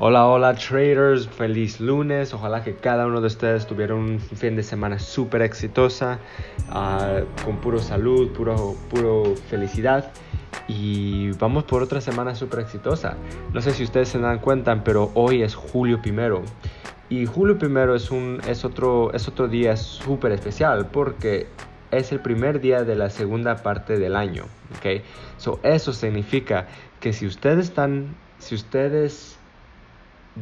Hola, hola traders, feliz lunes. Ojalá que cada uno de ustedes tuviera un fin de semana súper exitosa, uh, con puro salud, puro, puro felicidad. Y vamos por otra semana súper exitosa. No sé si ustedes se dan cuenta, pero hoy es julio primero. Y julio primero es, un, es, otro, es otro día súper especial porque es el primer día de la segunda parte del año. ¿okay? So, eso significa que si ustedes están, si ustedes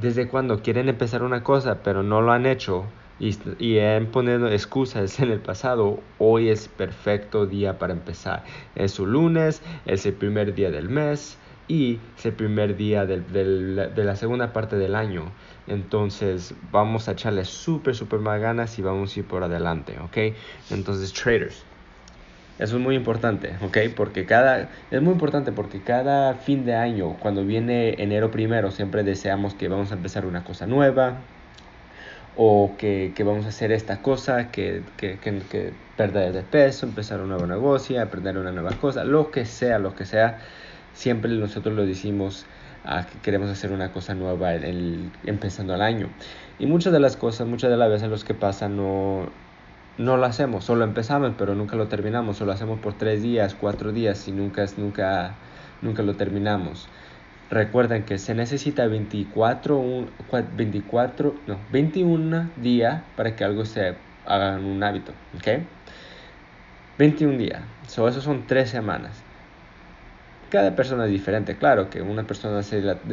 desde cuando quieren empezar una cosa pero no lo han hecho y, han ponido excusas en el pasado, hoy es perfecto día para empezar. Es su lunes, es el primer día del mes y es el primer día de la segunda parte del año. Entonces vamos a echarle súper, súper más ganas y vamos a ir por adelante, ¿ok? Entonces, traders. Eso es muy importante, ¿ok? Porque cada, es muy importante porque cada fin de año, cuando viene enero primero, siempre deseamos que vamos a empezar una cosa nueva o que, que vamos a hacer esta cosa, que, que, que, que, perder de peso, empezar un nuevo negocio, aprender una nueva cosa, lo que sea, lo que sea, siempre nosotros lo decimos a que queremos hacer una cosa nueva el, empezando el año. Y muchas de las cosas, muchas de las veces los que pasan no no lo hacemos, solo empezamos, pero nunca lo terminamos, solo hacemos por tres días, cuatro días y nunca, nunca, nunca lo terminamos. Recuerden que se necesita 24, 24, no, 21 días para que algo se haga un hábito, ¿ok? 21 días, so, eso son tres semanas. Cada persona es diferente, claro que una persona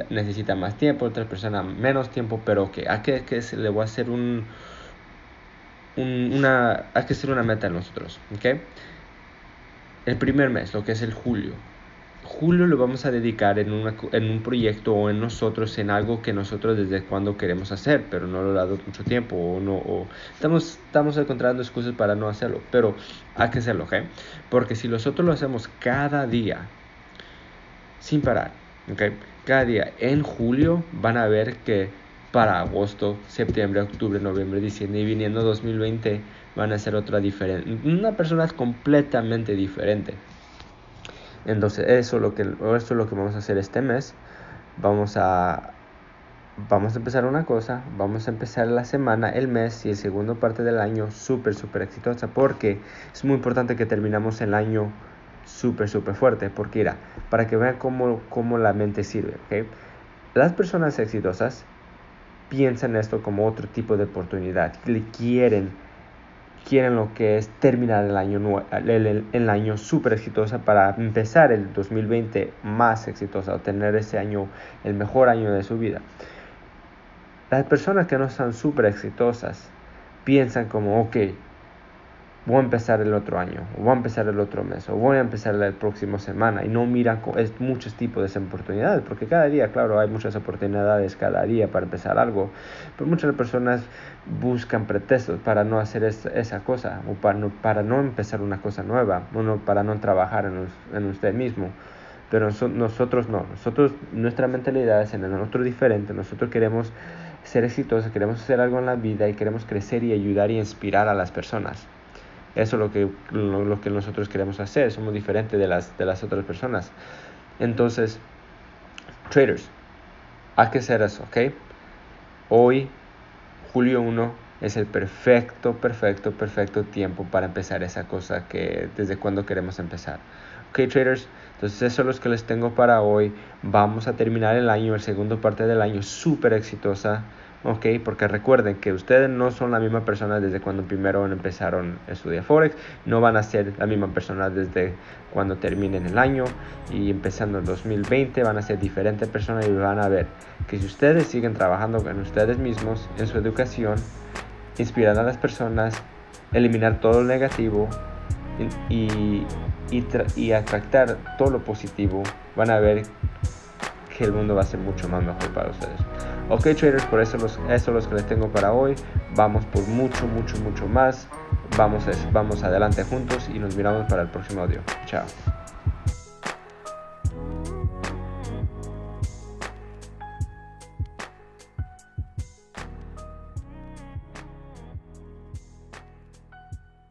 necesita más tiempo, otra persona menos tiempo, pero que a que, que se le voy a hacer un, una, hay que hacer una meta nosotros, ¿ok? El primer mes, lo que es el julio. Julio lo vamos a dedicar en, una, en un proyecto o en nosotros, en algo que nosotros desde cuando queremos hacer, pero no lo ha dado mucho tiempo o no, o estamos, estamos encontrando excusas para no hacerlo, pero hay que hacerlo, ¿ok? Porque si nosotros lo hacemos cada día, sin parar, ¿ok? Cada día en julio van a ver que para agosto, septiembre, octubre, noviembre, diciembre y viniendo 2020 van a ser otra diferente. Una persona completamente diferente. Entonces eso es lo que, eso es lo que vamos a hacer este mes. Vamos a, vamos a empezar una cosa, vamos a empezar la semana, el mes y el segundo parte del año súper, súper exitosa porque es muy importante que terminamos el año súper, súper fuerte. Porque mira, para que vean cómo, cómo la mente sirve. ¿okay? Las personas exitosas piensan esto como otro tipo de oportunidad. Le quieren, quieren lo que es terminar el año, el, el, año súper exitosa para empezar el 2020 más exitosa tener ese año el mejor año de su vida. Las personas que no están súper exitosas piensan como, ok, voy a empezar el otro año, o voy a empezar el otro mes, o voy a empezar la próxima semana, y no miran es muchos tipos de oportunidades, porque cada día, claro, hay muchas oportunidades cada día para empezar algo, pero muchas personas buscan pretextos para no hacer esa cosa, o para no, para no empezar una cosa nueva, o para no trabajar en, en usted mismo. Pero nosotros no, nosotros, nuestra mentalidad es en el otro diferente, nosotros queremos ser exitosos, queremos hacer algo en la vida y queremos crecer y ayudar y inspirar a las personas. Eso es lo que, lo, que nosotros queremos hacer. Somos diferentes de las, de las otras personas. Entonces, traders, hay que hacer eso, ¿ok? Hoy, julio 1, es el perfecto, perfecto, perfecto tiempo para empezar esa cosa que desde cuando queremos empezar. Ok, traders, entonces eso es lo que les tengo para hoy. Vamos a terminar el año, el segundo parte del año, súper exitosa. ¿Ok? Porque recuerden que ustedes no son la misma persona desde cuando primero empezaron a estudiar Forex, no van a ser la misma persona desde cuando terminen el año y empezando el 2020 van a ser diferentes personas y van a ver que si ustedes siguen trabajando con ustedes mismos en su educación, inspirando a las personas, eliminar todo lo negativo y, y, y atractar todo lo positivo, van a ver que el mundo va a ser mucho más mejor para ustedes. Ok traders, por eso, los, eso es lo que les tengo para hoy. Vamos por mucho, mucho, mucho más. Vamos, vamos adelante juntos y nos miramos para el próximo audio. Chao.